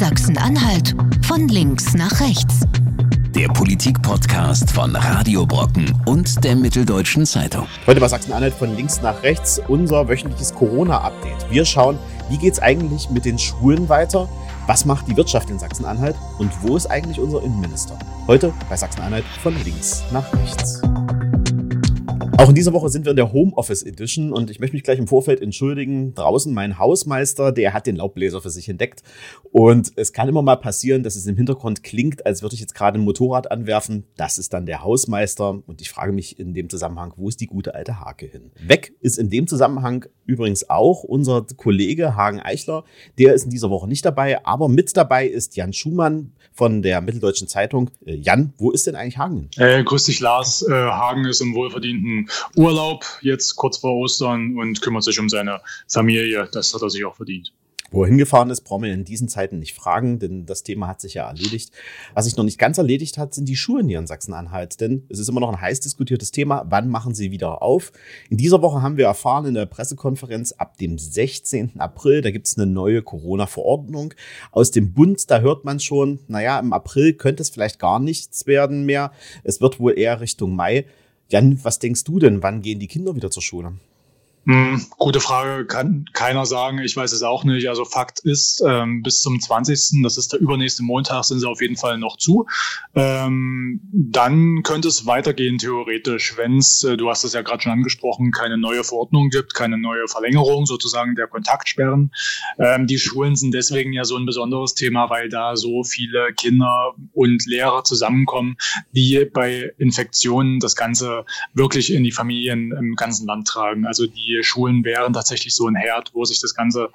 Sachsen-Anhalt von links nach rechts. Der Politik-Podcast von Radio Brocken und der Mitteldeutschen Zeitung. Heute bei Sachsen-Anhalt von links nach rechts unser wöchentliches Corona-Update. Wir schauen, wie geht es eigentlich mit den Schulen weiter? Was macht die Wirtschaft in Sachsen-Anhalt? Und wo ist eigentlich unser Innenminister? Heute bei Sachsen-Anhalt von links nach rechts. Auch in dieser Woche sind wir in der Homeoffice Edition und ich möchte mich gleich im Vorfeld entschuldigen. Draußen mein Hausmeister, der hat den Laubbläser für sich entdeckt. Und es kann immer mal passieren, dass es im Hintergrund klingt, als würde ich jetzt gerade ein Motorrad anwerfen. Das ist dann der Hausmeister. Und ich frage mich in dem Zusammenhang, wo ist die gute alte Hake hin? Weg ist in dem Zusammenhang übrigens auch unser Kollege Hagen Eichler. Der ist in dieser Woche nicht dabei, aber mit dabei ist Jan Schumann von der Mitteldeutschen Zeitung. Äh, Jan, wo ist denn eigentlich Hagen? Äh, grüß dich, Lars. Äh, Hagen ist im wohlverdienten Urlaub jetzt kurz vor Ostern und kümmert sich um seine Familie. Das hat er sich auch verdient. Wo er hingefahren ist, brauchen wir in diesen Zeiten nicht fragen, denn das Thema hat sich ja erledigt. Was sich noch nicht ganz erledigt hat, sind die Schulen hier in Sachsen-Anhalt, denn es ist immer noch ein heiß diskutiertes Thema. Wann machen sie wieder auf? In dieser Woche haben wir erfahren in der Pressekonferenz ab dem 16. April, da gibt es eine neue Corona-Verordnung aus dem Bund. Da hört man schon, naja, im April könnte es vielleicht gar nichts werden mehr. Es wird wohl eher Richtung Mai. Jan, was denkst du denn, wann gehen die Kinder wieder zur Schule? Hm, gute Frage, kann keiner sagen. Ich weiß es auch nicht. Also Fakt ist, ähm, bis zum 20., das ist der übernächste Montag, sind sie auf jeden Fall noch zu. Ähm, dann könnte es weitergehen, theoretisch, wenn es, äh, du hast es ja gerade schon angesprochen, keine neue Verordnung gibt, keine neue Verlängerung sozusagen der Kontaktsperren. Ähm, die Schulen sind deswegen ja so ein besonderes Thema, weil da so viele Kinder und Lehrer zusammenkommen, die bei Infektionen das Ganze wirklich in die Familien im ganzen Land tragen. Also die die Schulen wären tatsächlich so ein Herd, wo sich das Ganze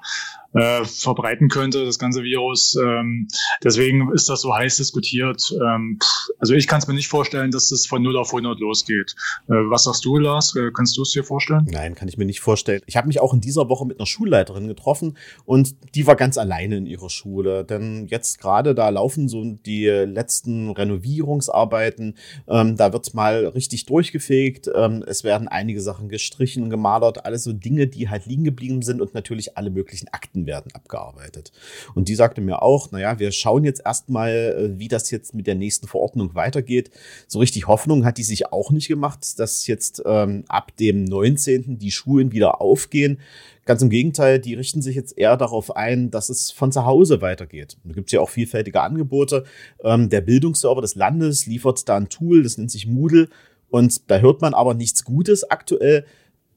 äh, verbreiten könnte, das ganze Virus. Ähm, deswegen ist das so heiß diskutiert. Ähm, also ich kann es mir nicht vorstellen, dass es von 0 auf 100 losgeht. Äh, was sagst du, Lars? Äh, kannst du es dir vorstellen? Nein, kann ich mir nicht vorstellen. Ich habe mich auch in dieser Woche mit einer Schulleiterin getroffen und die war ganz alleine in ihrer Schule. Denn jetzt gerade da laufen so die letzten Renovierungsarbeiten. Ähm, da wird mal richtig durchgefegt. Ähm, es werden einige Sachen gestrichen gemalert. Alles so Dinge, die halt liegen geblieben sind und natürlich alle möglichen Akten werden abgearbeitet. Und die sagte mir auch, naja, wir schauen jetzt erstmal, äh, wie das jetzt mit der nächsten Verordnung weitergeht. So richtig Hoffnung hat die sich auch nicht gemacht, dass jetzt ähm, ab dem 19. die Schulen wieder aufgehen. Ganz im Gegenteil, die richten sich jetzt eher darauf ein, dass es von zu Hause weitergeht. Da gibt es ja auch vielfältige Angebote. Ähm, der Bildungsserver des Landes liefert da ein Tool, das nennt sich Moodle. Und da hört man aber nichts Gutes aktuell.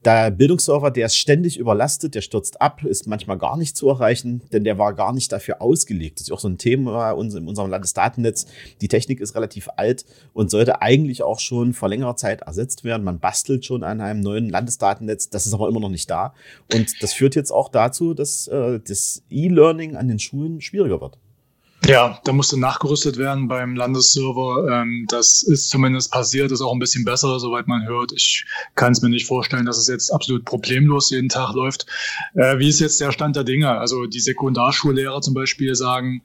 Der Bildungsserver, der ist ständig überlastet, der stürzt ab, ist manchmal gar nicht zu erreichen, denn der war gar nicht dafür ausgelegt. Das ist auch so ein Thema in unserem Landesdatennetz. Die Technik ist relativ alt und sollte eigentlich auch schon vor längerer Zeit ersetzt werden. Man bastelt schon an einem neuen Landesdatennetz, das ist aber immer noch nicht da. Und das führt jetzt auch dazu, dass äh, das E-Learning an den Schulen schwieriger wird. Ja, da musste nachgerüstet werden beim Landesserver. Ähm, das ist zumindest passiert, ist auch ein bisschen besser, soweit man hört. Ich kann es mir nicht vorstellen, dass es jetzt absolut problemlos jeden Tag läuft. Äh, wie ist jetzt der Stand der Dinge? Also die Sekundarschullehrer zum Beispiel sagen,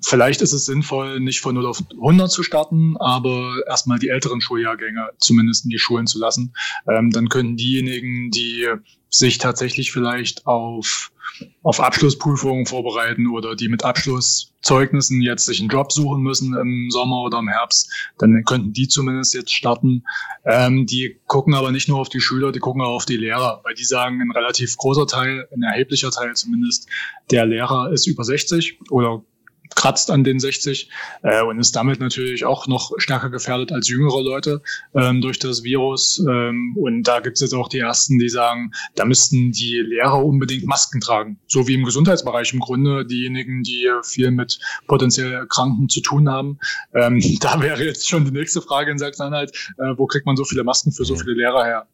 Vielleicht ist es sinnvoll, nicht von 0 auf 100 zu starten, aber erstmal die älteren Schuljahrgänge zumindest in die Schulen zu lassen. Ähm, dann können diejenigen, die sich tatsächlich vielleicht auf, auf Abschlussprüfungen vorbereiten oder die mit Abschlusszeugnissen jetzt sich einen Job suchen müssen im Sommer oder im Herbst, dann könnten die zumindest jetzt starten. Ähm, die gucken aber nicht nur auf die Schüler, die gucken auch auf die Lehrer, weil die sagen, ein relativ großer Teil, ein erheblicher Teil zumindest, der Lehrer ist über 60 oder kratzt an den 60 äh, und ist damit natürlich auch noch stärker gefährdet als jüngere Leute ähm, durch das Virus. Ähm, und da gibt es jetzt auch die Ersten, die sagen, da müssten die Lehrer unbedingt Masken tragen. So wie im Gesundheitsbereich im Grunde diejenigen, die viel mit potenziell Kranken zu tun haben. Ähm, da wäre jetzt schon die nächste Frage in Sachsen-Anhalt, äh, wo kriegt man so viele Masken für so viele Lehrer her?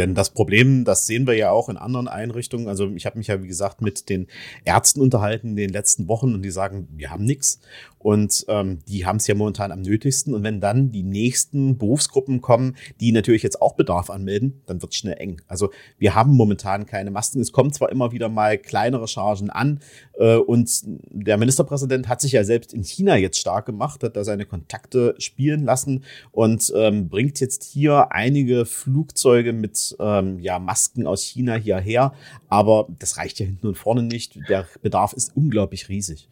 Denn das Problem, das sehen wir ja auch in anderen Einrichtungen. Also ich habe mich ja, wie gesagt, mit den Ärzten unterhalten in den letzten Wochen und die sagen, wir haben nichts. Und ähm, die haben es ja momentan am nötigsten. Und wenn dann die nächsten Berufsgruppen kommen, die natürlich jetzt auch Bedarf anmelden, dann wird es schnell eng. Also wir haben momentan keine Masken. Es kommen zwar immer wieder mal kleinere Chargen an. Äh, und der Ministerpräsident hat sich ja selbst in China jetzt stark gemacht, hat da seine Kontakte spielen lassen und ähm, bringt jetzt hier einige Flugzeuge mit ähm, ja, Masken aus China hierher. Aber das reicht ja hinten und vorne nicht. Der Bedarf ist unglaublich riesig.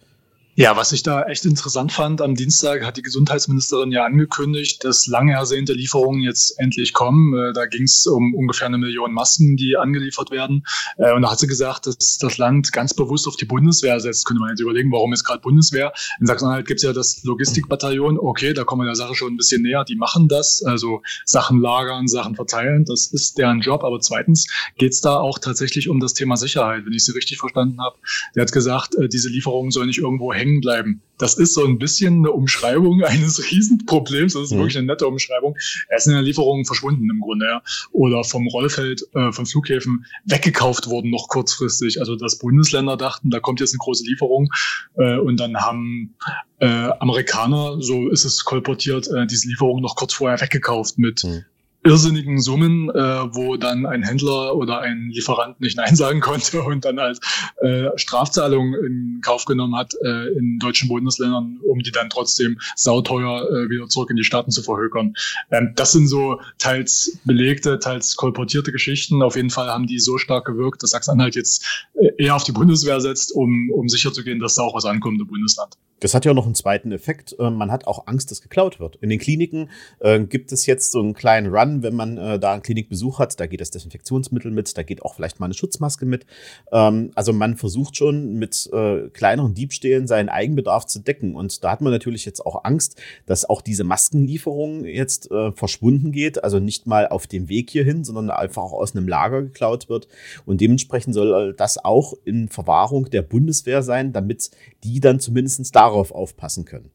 Ja, was ich da echt interessant fand, am Dienstag hat die Gesundheitsministerin ja angekündigt, dass lange ersehnte Lieferungen jetzt endlich kommen. Äh, da ging es um ungefähr eine Million Masken, die angeliefert werden. Äh, und da hat sie gesagt, dass das Land ganz bewusst auf die Bundeswehr setzt. Könnte man jetzt überlegen, warum ist gerade Bundeswehr? In Sachsen-Anhalt gibt es ja das Logistikbataillon. Okay, da kommen wir der Sache schon ein bisschen näher. Die machen das, also Sachen lagern, Sachen verteilen. Das ist deren Job. Aber zweitens geht es da auch tatsächlich um das Thema Sicherheit, wenn ich sie richtig verstanden habe. Der hat gesagt, äh, diese Lieferungen sollen nicht irgendwo hängen hängen bleiben. Das ist so ein bisschen eine Umschreibung eines Riesenproblems. Das ist mhm. wirklich eine nette Umschreibung. Er ist in der Lieferung verschwunden im Grunde, ja. Oder vom Rollfeld, äh, von Flughäfen weggekauft worden noch kurzfristig. Also dass Bundesländer dachten, da kommt jetzt eine große Lieferung äh, und dann haben äh, Amerikaner, so ist es kolportiert, äh, diese Lieferung noch kurz vorher weggekauft mit mhm irrsinnigen Summen, äh, wo dann ein Händler oder ein Lieferant nicht Nein sagen konnte und dann als äh, Strafzahlung in Kauf genommen hat äh, in deutschen Bundesländern, um die dann trotzdem sauteuer äh, wieder zurück in die Staaten zu verhökern. Ähm, das sind so teils belegte, teils kolportierte Geschichten. Auf jeden Fall haben die so stark gewirkt, dass Sachsen-Anhalt jetzt äh, eher auf die Bundeswehr setzt, um, um sicherzugehen, dass da auch was ankommt im Bundesland. Das hat ja auch noch einen zweiten Effekt. Äh, man hat auch Angst, dass geklaut wird. In den Kliniken äh, gibt es jetzt so einen kleinen Run, wenn man äh, da einen Klinikbesuch hat. Da geht das Desinfektionsmittel mit, da geht auch vielleicht mal eine Schutzmaske mit. Ähm, also man versucht schon mit äh, kleineren Diebstählen seinen Eigenbedarf zu decken. Und da hat man natürlich jetzt auch Angst, dass auch diese Maskenlieferung jetzt äh, verschwunden geht. Also nicht mal auf dem Weg hierhin, sondern einfach auch aus einem Lager geklaut wird. Und dementsprechend soll das auch in Verwahrung der Bundeswehr sein, damit die dann zumindest da darauf aufpassen können.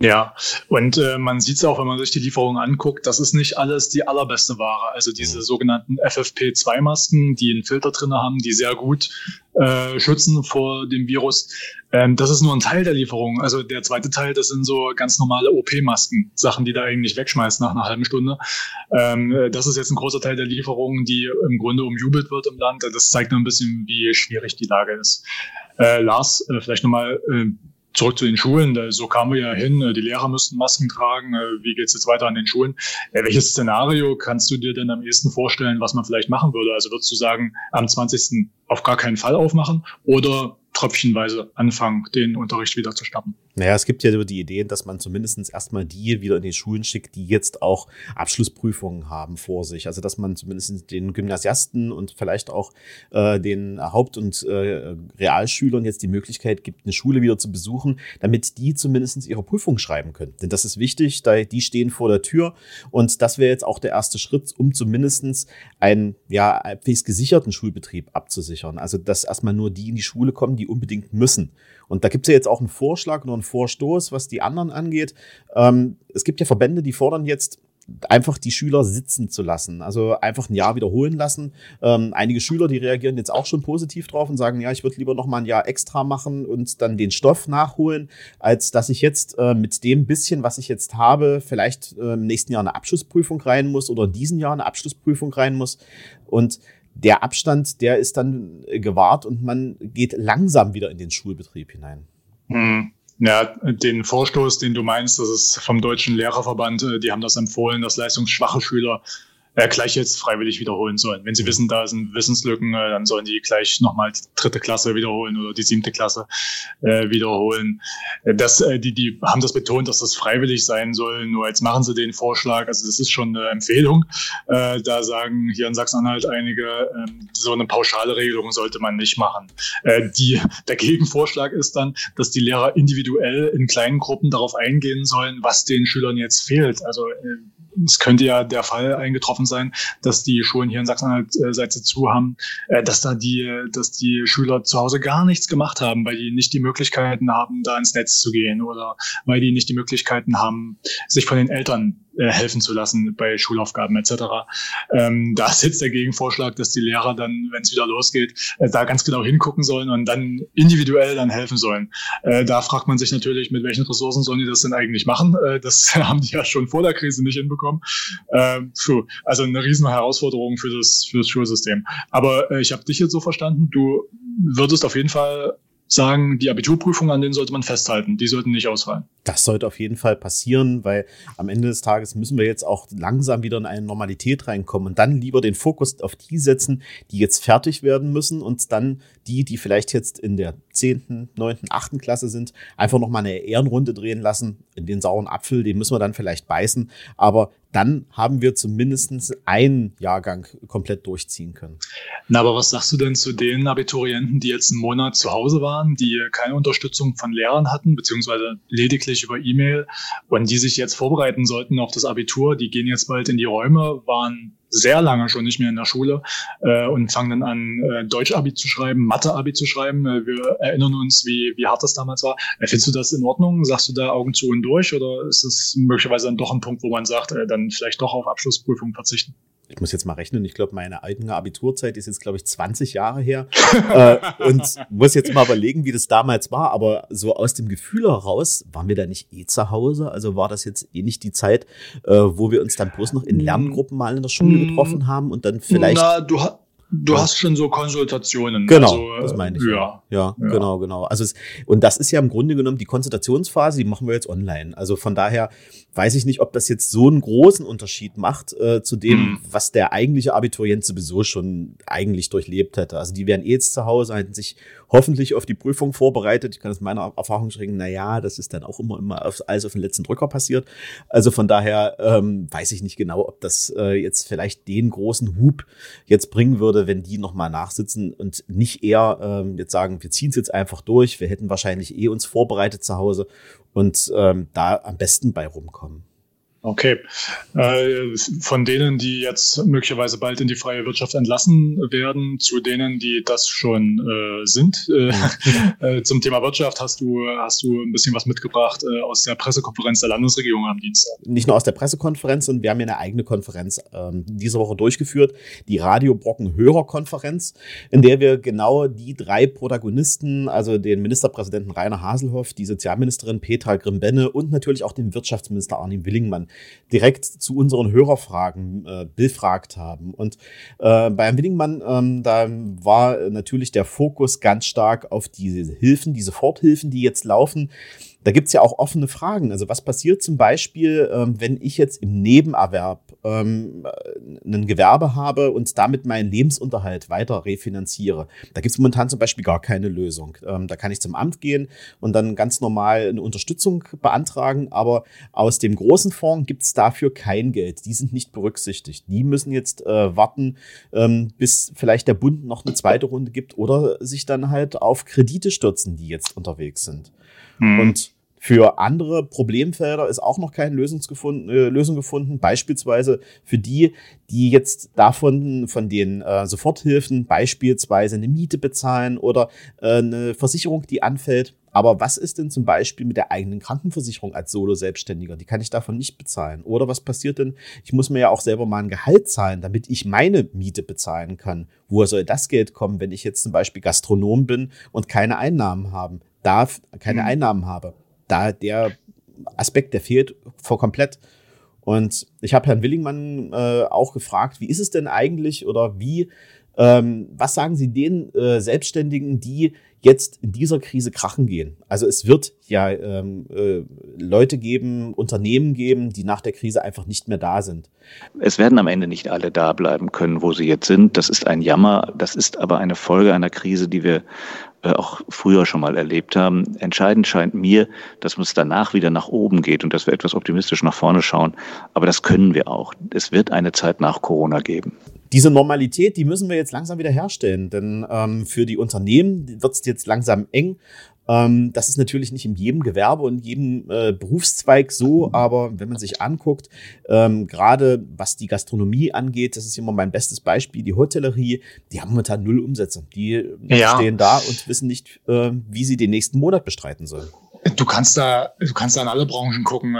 Ja, und äh, man sieht es auch, wenn man sich die Lieferungen anguckt, das ist nicht alles die allerbeste Ware. Also diese mhm. sogenannten FFP2-Masken, die einen Filter drin haben, die sehr gut äh, schützen vor dem Virus. Ähm, das ist nur ein Teil der Lieferung. Also der zweite Teil, das sind so ganz normale OP-Masken, Sachen, die da eigentlich wegschmeißt nach einer halben Stunde. Ähm, äh, das ist jetzt ein großer Teil der Lieferungen, die im Grunde umjubelt wird im Land. Das zeigt nur ein bisschen, wie schwierig die Lage ist. Äh, Lars, äh, vielleicht nochmal äh, zurück zu den Schulen. So kamen wir ja hin, äh, die Lehrer müssten Masken tragen. Äh, wie geht es jetzt weiter an den Schulen? Äh, welches Szenario kannst du dir denn am ehesten vorstellen, was man vielleicht machen würde? Also würdest du sagen, am 20. auf gar keinen Fall aufmachen oder tröpfchenweise anfangen, den Unterricht wieder zu starten? Naja, es gibt ja die Ideen, dass man zumindest erstmal die wieder in die Schulen schickt, die jetzt auch Abschlussprüfungen haben vor sich. Also dass man zumindest den Gymnasiasten und vielleicht auch äh, den Haupt- und äh, Realschülern jetzt die Möglichkeit gibt, eine Schule wieder zu besuchen, damit die zumindest ihre Prüfung schreiben können. Denn das ist wichtig, da die stehen vor der Tür und das wäre jetzt auch der erste Schritt, um zumindest einen ja, halbwegs gesicherten Schulbetrieb abzusichern. Also dass erstmal nur die in die Schule kommen, die unbedingt müssen. Und da gibt es ja jetzt auch einen Vorschlag oder einen Vorstoß, was die anderen angeht. Ähm, es gibt ja Verbände, die fordern jetzt, einfach die Schüler sitzen zu lassen, also einfach ein Jahr wiederholen lassen. Ähm, einige Schüler, die reagieren jetzt auch schon positiv drauf und sagen, ja, ich würde lieber noch mal ein Jahr extra machen und dann den Stoff nachholen, als dass ich jetzt äh, mit dem bisschen, was ich jetzt habe, vielleicht äh, im nächsten Jahr eine Abschlussprüfung rein muss oder in diesem Jahr eine Abschlussprüfung rein muss. Und der Abstand, der ist dann gewahrt und man geht langsam wieder in den Schulbetrieb hinein. Hm. Ja, den Vorstoß, den du meinst, das ist vom Deutschen Lehrerverband, äh, die haben das empfohlen, dass leistungsschwache Schüler äh, gleich jetzt freiwillig wiederholen sollen. Wenn sie wissen, da sind Wissenslücken, äh, dann sollen die gleich nochmal die dritte Klasse wiederholen oder die siebte Klasse äh, wiederholen. Äh, das, äh, die, die haben das betont, dass das freiwillig sein soll. Nur jetzt machen sie den Vorschlag. Also das ist schon eine Empfehlung. Äh, da sagen hier in Sachsen-Anhalt einige, äh, so eine pauschale Regelung sollte man nicht machen. Äh, die, der Gegenvorschlag ist dann, dass die Lehrer individuell in kleinen Gruppen darauf eingehen sollen, was den Schülern jetzt fehlt. Also äh, es könnte ja der Fall eingetroffen sein, dass die Schulen hier in Sachsen-Anhalt äh, seit sie zu haben, äh, dass da die, dass die Schüler zu Hause gar nichts gemacht haben, weil die nicht die Möglichkeiten haben, da ins Netz zu gehen oder weil die nicht die Möglichkeiten haben, sich von den Eltern äh, helfen zu lassen bei Schulaufgaben etc. Ähm, da ist jetzt der Gegenvorschlag, dass die Lehrer dann, wenn es wieder losgeht, äh, da ganz genau hingucken sollen und dann individuell dann helfen sollen. Äh, da fragt man sich natürlich, mit welchen Ressourcen sollen die das denn eigentlich machen? Äh, das haben die ja schon vor der Krise nicht hinbekommen. Ähm, also eine riesen Herausforderung für das, für das Schulsystem. Aber äh, ich habe dich jetzt so verstanden, du würdest auf jeden Fall sagen, die Abiturprüfungen, an denen sollte man festhalten. Die sollten nicht ausfallen. Das sollte auf jeden Fall passieren, weil am Ende des Tages müssen wir jetzt auch langsam wieder in eine Normalität reinkommen und dann lieber den Fokus auf die setzen, die jetzt fertig werden müssen und dann die, die vielleicht jetzt in der 10., 9., 8. Klasse sind, einfach nochmal eine Ehrenrunde drehen lassen. In den sauren Apfel, den müssen wir dann vielleicht beißen, aber dann haben wir zumindest einen Jahrgang komplett durchziehen können. Na, aber was sagst du denn zu den Abiturienten, die jetzt einen Monat zu Hause waren, die keine Unterstützung von Lehrern hatten, beziehungsweise lediglich über E-Mail und die sich jetzt vorbereiten sollten auf das Abitur? Die gehen jetzt bald in die Räume, waren sehr lange schon nicht mehr in der Schule äh, und fangen dann an, äh, Deutsch-Abi zu schreiben, Mathe-Abi zu schreiben. Äh, wir erinnern uns, wie, wie hart das damals war. Äh, findest du das in Ordnung? Sagst du da Augen zu und durch oder ist das möglicherweise dann doch ein Punkt, wo man sagt, äh, dann vielleicht doch auf Abschlussprüfungen verzichten? Ich muss jetzt mal rechnen, ich glaube, meine eigene Abiturzeit ist jetzt, glaube ich, 20 Jahre her. äh, und muss jetzt mal überlegen, wie das damals war. Aber so aus dem Gefühl heraus, waren wir da nicht eh zu Hause? Also war das jetzt eh nicht die Zeit, äh, wo wir uns dann bloß noch in Lerngruppen mal in der Schule mm. getroffen haben und dann vielleicht. Na, du, Du ja. hast schon so Konsultationen. Genau, also, das meine ich. Ja. ja. Ja, genau, genau. Also es, und das ist ja im Grunde genommen die Konsultationsphase, die machen wir jetzt online. Also von daher weiß ich nicht, ob das jetzt so einen großen Unterschied macht äh, zu dem, mhm. was der eigentliche Abiturient sowieso schon eigentlich durchlebt hätte. Also die wären eh jetzt zu Hause, hätten sich hoffentlich auf die Prüfung vorbereitet. Ich kann aus meiner Erfahrung schrecken, na ja, das ist dann auch immer, immer auf, alles auf den letzten Drücker passiert. Also von daher ähm, weiß ich nicht genau, ob das äh, jetzt vielleicht den großen Hub jetzt bringen würde, wenn die nochmal nachsitzen und nicht eher ähm, jetzt sagen, wir ziehen es jetzt einfach durch. Wir hätten wahrscheinlich eh uns vorbereitet zu Hause und ähm, da am besten bei rumkommen. Okay. Äh, von denen, die jetzt möglicherweise bald in die freie Wirtschaft entlassen werden, zu denen, die das schon äh, sind. Äh, zum Thema Wirtschaft hast du, hast du ein bisschen was mitgebracht aus der Pressekonferenz der Landesregierung am Dienstag. Nicht nur aus der Pressekonferenz, und wir haben ja eine eigene Konferenz ähm, diese Woche durchgeführt, die Radio Brocken Hörerkonferenz, in der wir genau die drei Protagonisten, also den Ministerpräsidenten Rainer Haselhoff, die Sozialministerin Petra Grimbenne und natürlich auch den Wirtschaftsminister Arnim Willingmann direkt zu unseren Hörerfragen äh, befragt haben. Und äh, bei Herrn Winningmann, ähm, da war natürlich der Fokus ganz stark auf diese Hilfen, diese Soforthilfen, die jetzt laufen. Da gibt's ja auch offene Fragen. Also was passiert zum Beispiel, ähm, wenn ich jetzt im Nebenerwerb ähm, ein Gewerbe habe und damit meinen Lebensunterhalt weiter refinanziere? Da gibt's momentan zum Beispiel gar keine Lösung. Ähm, da kann ich zum Amt gehen und dann ganz normal eine Unterstützung beantragen, aber aus dem großen Fonds gibt's dafür kein Geld. Die sind nicht berücksichtigt. Die müssen jetzt äh, warten, ähm, bis vielleicht der Bund noch eine zweite Runde gibt oder sich dann halt auf Kredite stürzen, die jetzt unterwegs sind. Hm. Und für andere Problemfelder ist auch noch keine Lösung gefunden, äh, Lösung gefunden. Beispielsweise für die, die jetzt davon, von den äh, Soforthilfen beispielsweise eine Miete bezahlen oder äh, eine Versicherung, die anfällt. Aber was ist denn zum Beispiel mit der eigenen Krankenversicherung als Solo-Selbstständiger? Die kann ich davon nicht bezahlen. Oder was passiert denn? Ich muss mir ja auch selber mal ein Gehalt zahlen, damit ich meine Miete bezahlen kann. Woher soll das Geld kommen, wenn ich jetzt zum Beispiel Gastronom bin und keine Einnahmen haben? Darf, keine mhm. Einnahmen habe. Da der Aspekt, der fehlt vor komplett. Und ich habe Herrn Willingmann äh, auch gefragt, wie ist es denn eigentlich oder wie, ähm, was sagen Sie den äh, Selbstständigen, die jetzt in dieser Krise krachen gehen? Also es wird ja ähm, äh, Leute geben, Unternehmen geben, die nach der Krise einfach nicht mehr da sind. Es werden am Ende nicht alle da bleiben können, wo sie jetzt sind. Das ist ein Jammer. Das ist aber eine Folge einer Krise, die wir äh, auch früher schon mal erlebt haben. Entscheidend scheint mir, dass es danach wieder nach oben geht und dass wir etwas optimistisch nach vorne schauen. Aber das können wir auch. Es wird eine Zeit nach Corona geben. Diese Normalität, die müssen wir jetzt langsam wieder herstellen, denn ähm, für die Unternehmen wird es jetzt langsam eng. Ähm, das ist natürlich nicht in jedem Gewerbe und jedem äh, Berufszweig so, aber wenn man sich anguckt, ähm, gerade was die Gastronomie angeht, das ist immer mein bestes Beispiel, die Hotellerie, die haben momentan null Umsätze. Die ja. stehen da und wissen nicht, äh, wie sie den nächsten Monat bestreiten sollen. Du kannst da, du kannst da in alle Branchen gucken.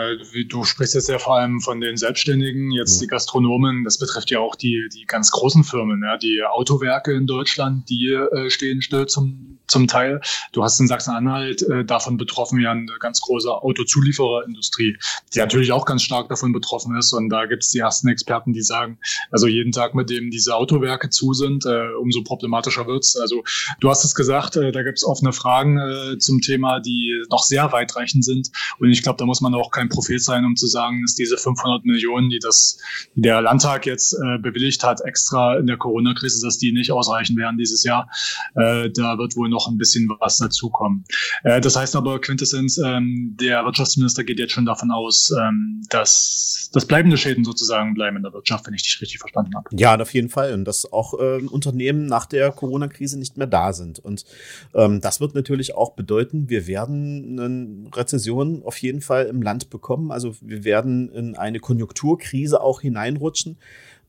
Du sprichst jetzt ja vor allem von den Selbstständigen, jetzt mhm. die Gastronomen. Das betrifft ja auch die, die ganz großen Firmen, ja, die Autowerke in Deutschland, die äh, stehen still zum, zum Teil. Du hast in Sachsen-Anhalt äh, davon betroffen ja eine ganz große Autozuliefererindustrie, die natürlich auch ganz stark davon betroffen ist. Und da gibt es die ersten Experten, die sagen, also jeden Tag, mit dem diese Autowerke zu sind, äh, umso problematischer wird's. Also du hast es gesagt, äh, da gibt es offene Fragen äh, zum Thema, die noch sehr weitreichend sind. Und ich glaube, da muss man auch kein Prophet sein, um zu sagen, dass diese 500 Millionen, die das die der Landtag jetzt äh, bewilligt hat, extra in der Corona-Krise, dass die nicht ausreichen werden dieses Jahr. Äh, da wird wohl noch ein bisschen was dazukommen. Äh, das heißt aber, Quintessenz, ähm, der Wirtschaftsminister geht jetzt schon davon aus, ähm, dass das bleibende Schäden sozusagen bleiben in der Wirtschaft, wenn ich dich richtig verstanden habe. Ja, auf jeden Fall. Und dass auch äh, Unternehmen nach der Corona-Krise nicht mehr da sind. Und ähm, das wird natürlich auch bedeuten, wir werden eine Rezession auf jeden Fall im Land bekommen. Also wir werden in eine Konjunkturkrise auch hineinrutschen.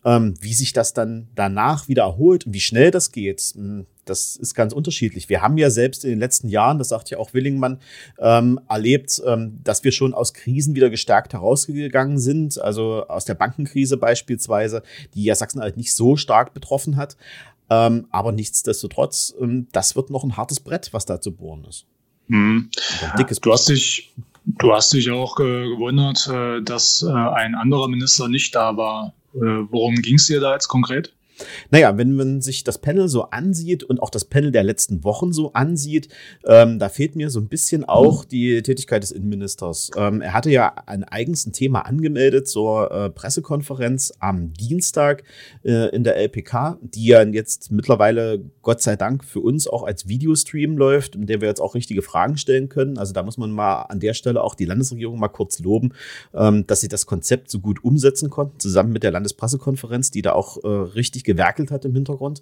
Ähm, wie sich das dann danach wieder erholt und wie schnell das geht, hm, das ist ganz unterschiedlich. Wir haben ja selbst in den letzten Jahren, das sagt ja auch Willingmann, ähm, erlebt, ähm, dass wir schon aus Krisen wieder gestärkt herausgegangen sind. Also aus der Bankenkrise beispielsweise, die ja Sachsen-Anhalt nicht so stark betroffen hat. Ähm, aber nichtsdestotrotz, ähm, das wird noch ein hartes Brett, was da zu bohren ist. Mhm. dickes du hast dich Du hast dich auch äh, gewundert, äh, dass äh, ein anderer Minister nicht da war. Äh, worum ging es dir da jetzt konkret? Naja, wenn man sich das Panel so ansieht und auch das Panel der letzten Wochen so ansieht, ähm, da fehlt mir so ein bisschen auch die Tätigkeit des Innenministers. Ähm, er hatte ja ein eigens ein Thema angemeldet zur äh, Pressekonferenz am Dienstag äh, in der LPK, die ja jetzt mittlerweile Gott sei Dank für uns auch als Videostream läuft, in der wir jetzt auch richtige Fragen stellen können. Also da muss man mal an der Stelle auch die Landesregierung mal kurz loben, ähm, dass sie das Konzept so gut umsetzen konnten, zusammen mit der Landespressekonferenz, die da auch äh, richtig gewerkelt hat im Hintergrund.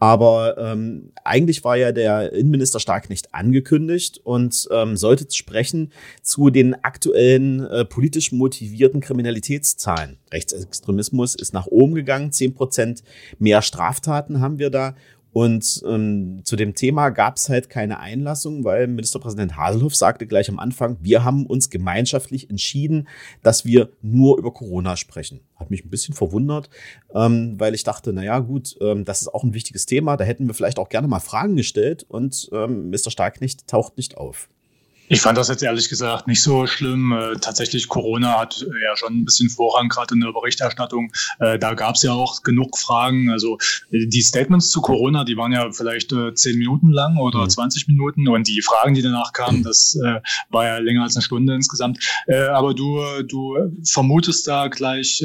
Aber ähm, eigentlich war ja der Innenminister Stark nicht angekündigt und ähm, sollte sprechen zu den aktuellen äh, politisch motivierten Kriminalitätszahlen. Rechtsextremismus ist nach oben gegangen, zehn Prozent mehr Straftaten haben wir da und ähm, zu dem Thema gab es halt keine Einlassung, weil Ministerpräsident Haselhoff sagte gleich am Anfang, wir haben uns gemeinschaftlich entschieden, dass wir nur über Corona sprechen. Hat mich ein bisschen verwundert, ähm, weil ich dachte, naja gut, ähm, das ist auch ein wichtiges Thema, da hätten wir vielleicht auch gerne mal Fragen gestellt und ähm, Mr. Starknecht taucht nicht auf. Ich fand das jetzt ehrlich gesagt nicht so schlimm. Äh, tatsächlich, Corona hat äh, ja schon ein bisschen Vorrang, gerade in der Berichterstattung. Äh, da gab es ja auch genug Fragen. Also äh, die Statements zu Corona, die waren ja vielleicht äh, zehn Minuten lang oder mhm. 20 Minuten. Und die Fragen, die danach kamen, das äh, war ja länger als eine Stunde insgesamt. aber du, du vermutest da gleich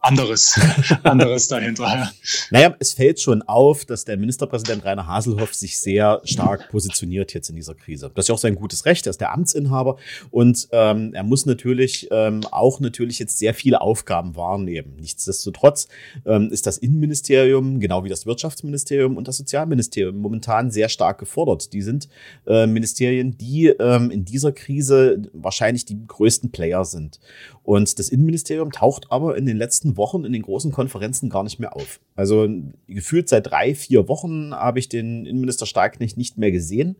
anderes, anderes dahinter. Naja, es fällt schon auf, dass der Ministerpräsident Rainer Haselhoff sich sehr stark positioniert jetzt in dieser Krise. Das ist ja auch sein gutes Recht. Recht, er ist der Amtsinhaber und ähm, er muss natürlich ähm, auch natürlich jetzt sehr viele Aufgaben wahrnehmen. Nichtsdestotrotz ähm, ist das Innenministerium, genau wie das Wirtschaftsministerium und das Sozialministerium momentan sehr stark gefordert. Die sind äh, Ministerien, die ähm, in dieser Krise wahrscheinlich die größten Player sind. Und das Innenministerium taucht aber in den letzten Wochen in den großen Konferenzen gar nicht mehr auf. Also gefühlt seit drei, vier Wochen habe ich den Innenminister Starknecht nicht mehr gesehen.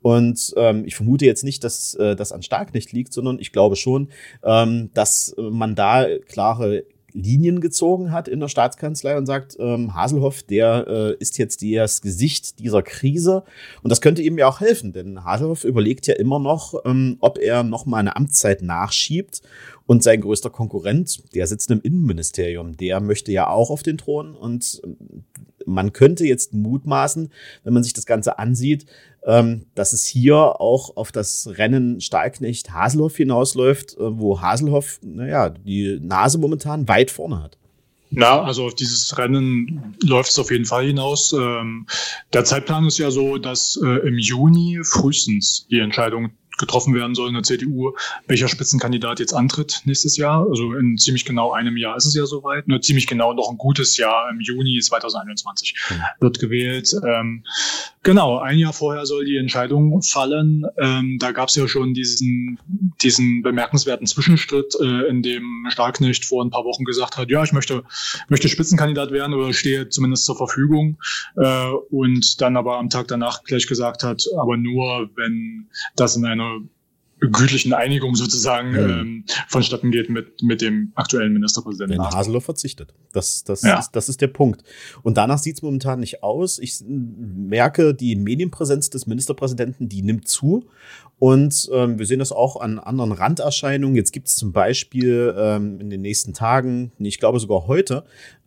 Und ähm, ich vermute jetzt nicht, dass äh, das an Starknecht liegt, sondern ich glaube schon, ähm, dass man da klare Linien gezogen hat in der Staatskanzlei und sagt, ähm, Haselhoff, der äh, ist jetzt das Gesicht dieser Krise. Und das könnte ihm ja auch helfen, denn Haselhoff überlegt ja immer noch, ähm, ob er noch mal eine Amtszeit nachschiebt. Und sein größter Konkurrent, der sitzt im Innenministerium, der möchte ja auch auf den Thron. Und ähm, man könnte jetzt mutmaßen, wenn man sich das Ganze ansieht, ähm, dass es hier auch auf das Rennen Stahlknecht Haselhoff hinausläuft, äh, wo Haselhoff, naja, die Nase momentan weit vorne hat. Na, also auf dieses Rennen läuft es auf jeden Fall hinaus. Ähm, der Zeitplan ist ja so, dass äh, im Juni frühestens die Entscheidung getroffen werden soll in der CDU, welcher Spitzenkandidat jetzt antritt nächstes Jahr. Also in ziemlich genau einem Jahr ist es ja soweit. Nur ziemlich genau noch ein gutes Jahr im Juni 2021 mhm. wird gewählt. Ähm, genau, ein Jahr vorher soll die Entscheidung fallen. Ähm, da gab es ja schon diesen, diesen bemerkenswerten Zwischenschritt, äh, in dem Starknecht vor ein paar Wochen gesagt hat, ja, ich möchte, möchte Spitzenkandidat werden oder stehe zumindest zur Verfügung. Äh, und dann aber am Tag danach gleich gesagt hat, aber nur, wenn das in einer gütlichen Einigung sozusagen Ja. ähm, vonstatten geht mit, mit dem aktuellen Ministerpräsidenten. Wenn Haseloff verzichtet. Das, das, Ja. ist, das ist der Punkt. Und danach sieht es momentan nicht aus. Ich merke, die Medienpräsenz des Ministerpräsidenten, die nimmt zu. Und ähm, wir sehen das auch an anderen Randerscheinungen. Jetzt gibt es zum Beispiel ähm, in den nächsten Tagen, ich glaube sogar heute,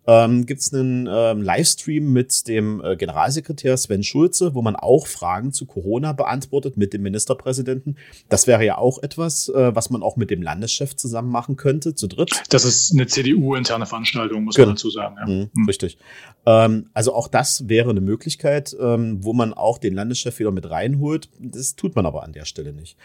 ähm, gibt es einen ähm, Livestream mit dem äh, Generalsekretär Sven Schulze, wo man auch Fragen zu Corona beantwortet mit dem Ministerpräsidenten. Das wäre ja auch etwas, äh, was man auch mit dem Landeschef zusammen machen könnte, zu dritt. Das ist eine CDU-interne Veranstaltung, muss Genau. man dazu sagen. Ja. Mhm, Mhm. Richtig. Ähm, also auch das wäre eine Möglichkeit, ähm, wo man auch den Landeschef wieder mit reinholt. Das tut man aber an der Stelle nicht.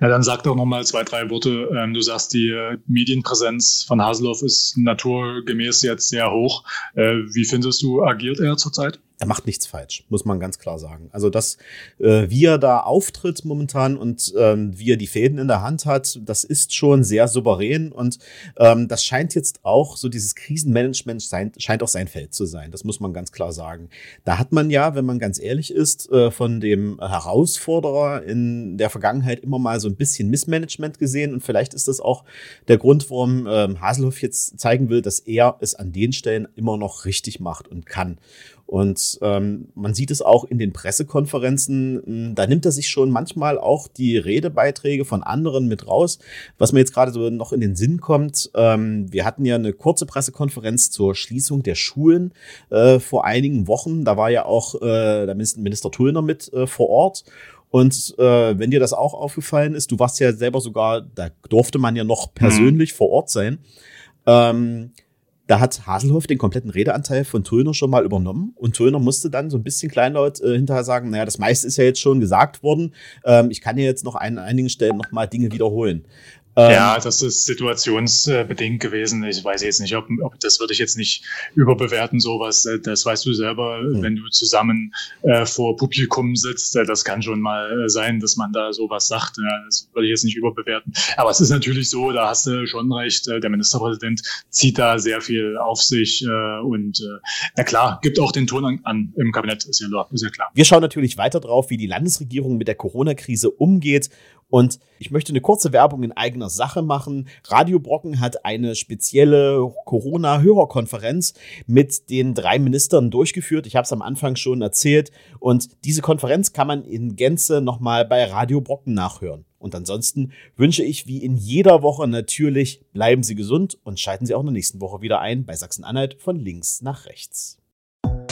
Na, dann sag doch noch mal zwei, drei Worte. Ähm, du sagst, die äh, Medienpräsenz von Haseloff ist naturgemäß jetzt sehr hoch. Äh, wie findest du, agiert er zurzeit? Er macht nichts falsch, muss man ganz klar sagen. Also das, äh, wie er da auftritt momentan und ähm, wie er die Fäden in der Hand hat, das ist schon sehr souverän und ähm, das scheint jetzt auch so dieses Krisenmanagement sein, scheint auch sein Feld zu sein. Das muss man ganz klar sagen. Da hat man ja, wenn man ganz ehrlich ist, äh, von dem Herausforderer in der Vergangenheit immer mal so ein bisschen Missmanagement gesehen und vielleicht ist das auch der Grund, warum ähm, Haselhoff jetzt zeigen will, dass er es an den Stellen immer noch richtig macht und kann. Und ähm, man sieht es auch in den Pressekonferenzen, mh, da nimmt er sich schon manchmal auch die Redebeiträge von anderen mit raus. Was mir jetzt gerade so noch in den Sinn kommt, ähm, wir hatten ja eine kurze Pressekonferenz zur Schließung der Schulen äh, vor einigen Wochen. Da war ja auch äh, der Minister, Tullner mit äh, vor Ort. Und äh, wenn dir das auch aufgefallen ist, du warst ja selber sogar, da durfte man ja noch persönlich vor Ort sein. Ähm, da hat Haselhoff den kompletten Redeanteil von Tullner schon mal übernommen und Tullner musste dann so ein bisschen kleinlaut äh, hinterher sagen, naja, das meiste ist ja jetzt schon gesagt worden. Ähm, ich kann ja jetzt noch an einigen Stellen noch mal Dinge wiederholen. Ähm, Ja, das ist situationsbedingt gewesen. Ich weiß jetzt nicht, ob, ob das würde ich jetzt nicht überbewerten, sowas. Äh, Das weißt du selber, Hm. wenn du zusammen äh, vor Publikum sitzt. Äh, das kann schon mal äh, sein, dass man da sowas sagt. Das würde ich jetzt nicht überbewerten. Aber es ist natürlich so, da hast du schon recht. Der Ministerpräsident zieht da sehr viel auf sich äh, und äh, na klar, gibt auch den Ton an, an im Kabinett, ist ja, ist ja klar. Wir schauen natürlich weiter drauf, wie die Landesregierung mit der Corona-Krise umgeht. Und ich möchte eine kurze Werbung in eigener Sache machen. Radio Brocken hat eine spezielle Corona-Hörerkonferenz mit den drei Ministern durchgeführt. Ich habe es am Anfang schon erzählt. Und diese Konferenz kann man in Gänze nochmal bei Radio Brocken nachhören. Und ansonsten wünsche ich wie in jeder Woche natürlich, bleiben Sie gesund und schalten Sie auch in der nächsten Woche wieder ein bei Sachsen-Anhalt von links nach rechts.